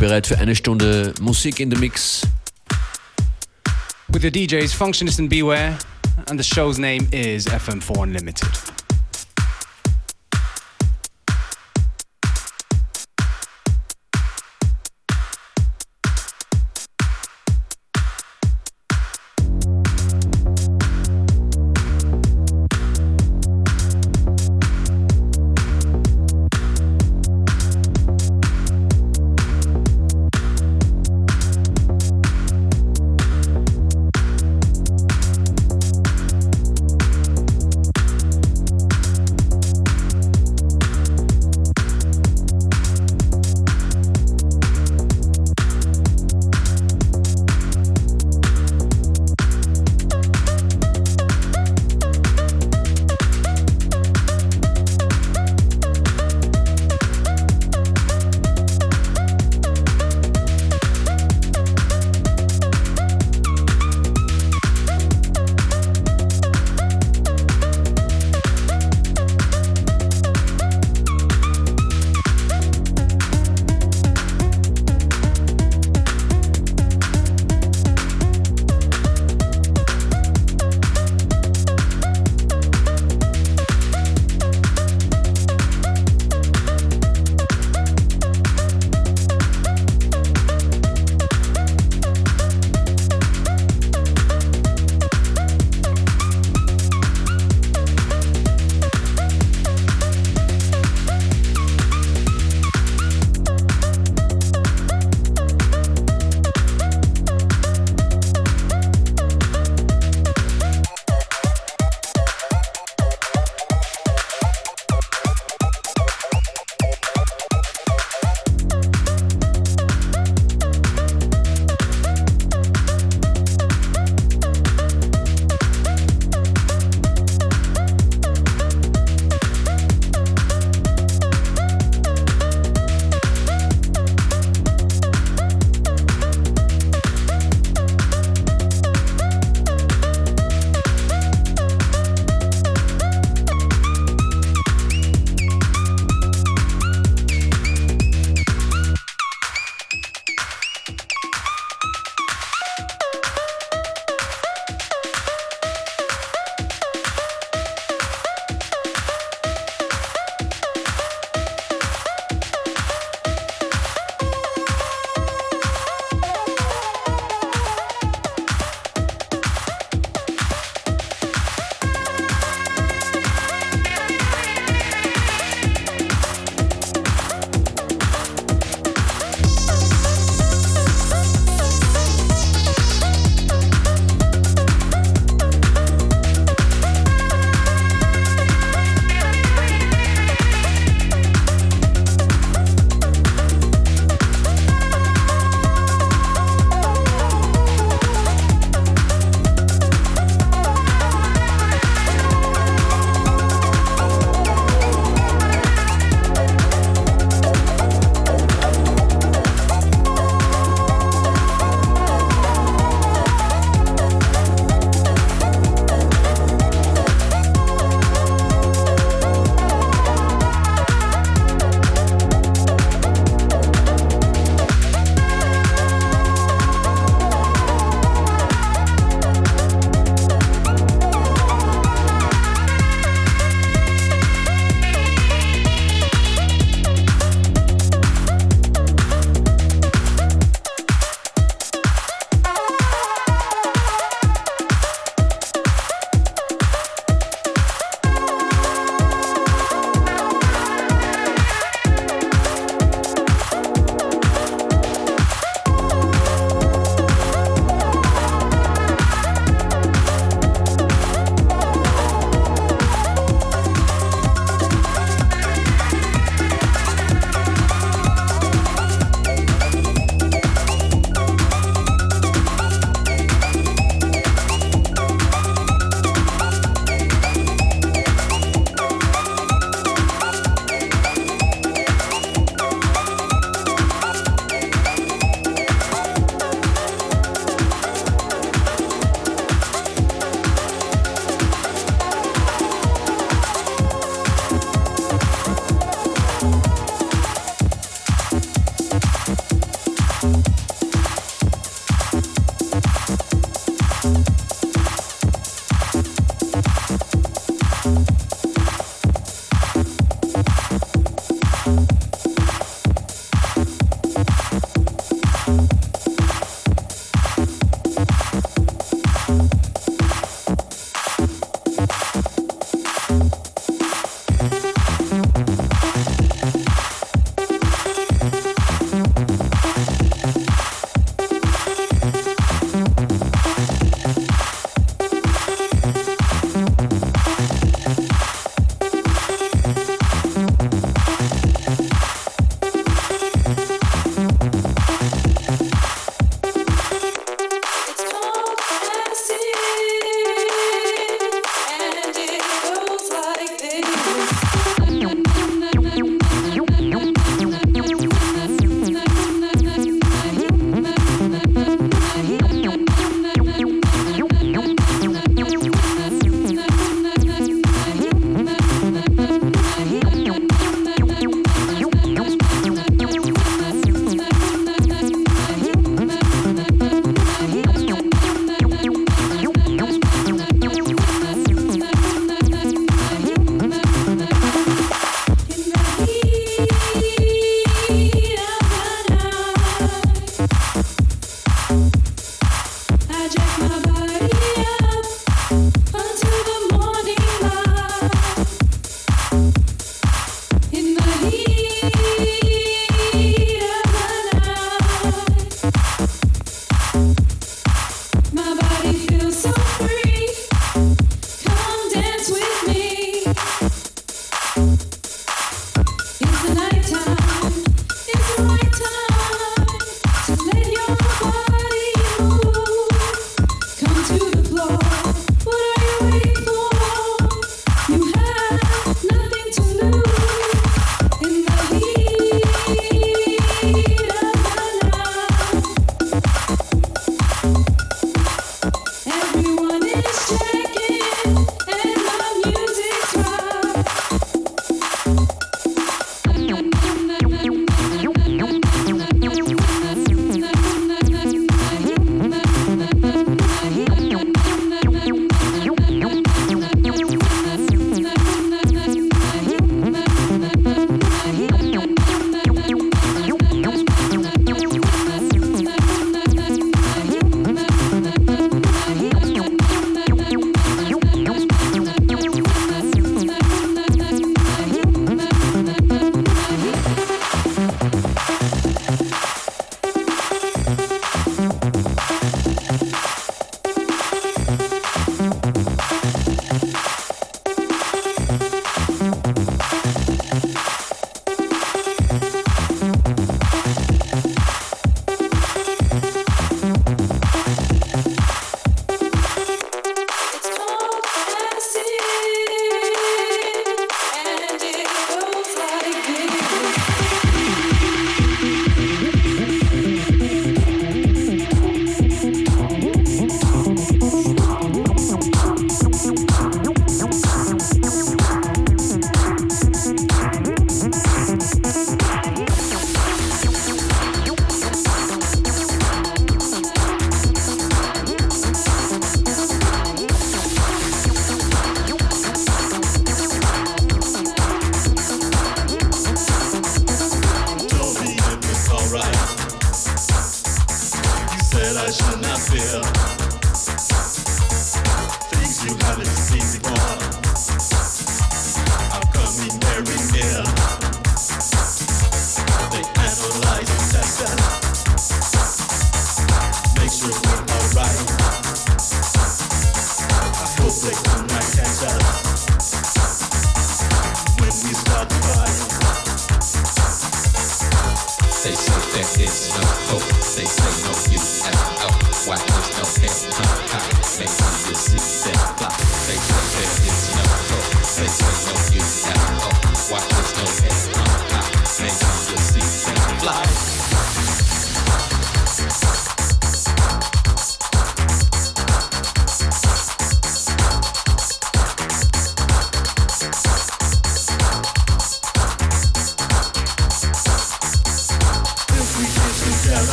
Bereit für eine Stunde Musik in the Mix. With the DJs Functionist and Beware, and the show's name is FM4 Unlimited.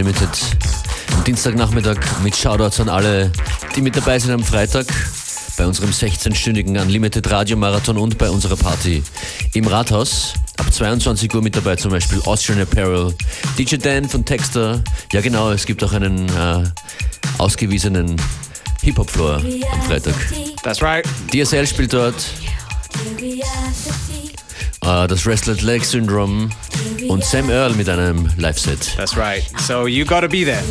Unlimited am Dienstagnachmittag mit Shoutouts an alle, die mit dabei sind am Freitag bei unserem 16-stündigen Unlimited Radio Marathon und bei unserer Party im Rathaus. Ab 22 Uhr mit dabei zum Beispiel Austrian Apparel, DJ Dan von Texter. Ja genau, es gibt auch einen äh, ausgewiesenen Hip-Hop-Floor am Freitag. That's right. DSL spielt dort. Äh, das Restless Leg Syndrome und Sam Earl mit einem Live-Set. That's right. So you gotta be there.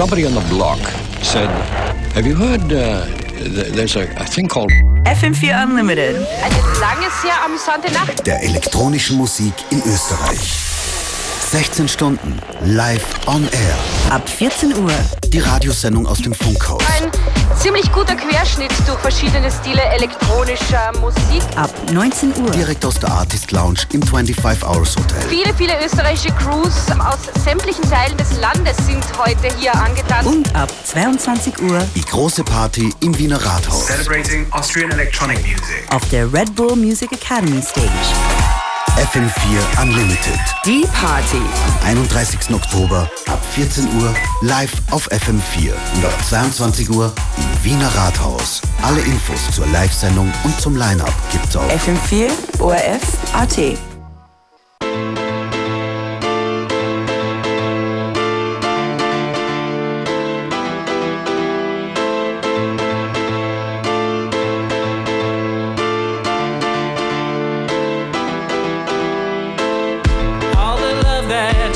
Somebody on the block said, Have you heard? Uh, there's a, a thing called FM4 Unlimited. Eine lange, sehr amüsante Nacht. Der elektronischen Musik in Österreich. 16 Stunden live on air. Ab 14 Uhr. Die Radiosendung aus dem Funkhaus. Ein ziemlich guter Querschnitt durch verschiedene Stile elektronischer Musik. Ab 19 Uhr. Direkt aus der Artist Lounge im 25 Hours Hotel. Viele, viele österreichische Crews aus sämtlichen Teilen des Landes sind heute hier angetanzt. Und ab 22 Uhr. Die große Party im Wiener Rathaus. Celebrating Austrian electronic music. Auf der Red Bull Music Academy Stage. FM4 Unlimited. Die Party. Am 31. Oktober ab 14 Uhr live auf FM4 und ab 22 Uhr im Wiener Rathaus. Alle Infos zur Live-Sendung und zum Line-Up gibt's auf FM4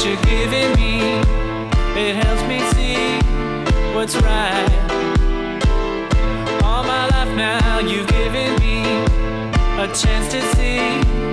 you're giving me, it helps me see what's right. All my life now, you've given me a chance to see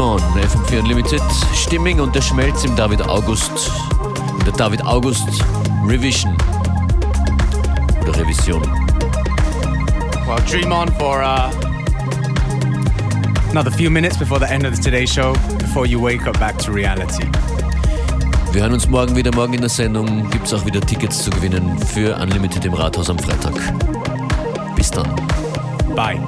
on, FM4 Unlimited. Stimming und der Schmelz im David August. In der David August Revision. Oder Revision. Well, dream on for uh, another few minutes before the end of the Today Show, before you wake up back to reality. Wir hören uns morgen wieder. Morgen in der Sendung gibt es auch wieder Tickets zu gewinnen für Unlimited im Rathaus am Freitag. Bis dann. Bye.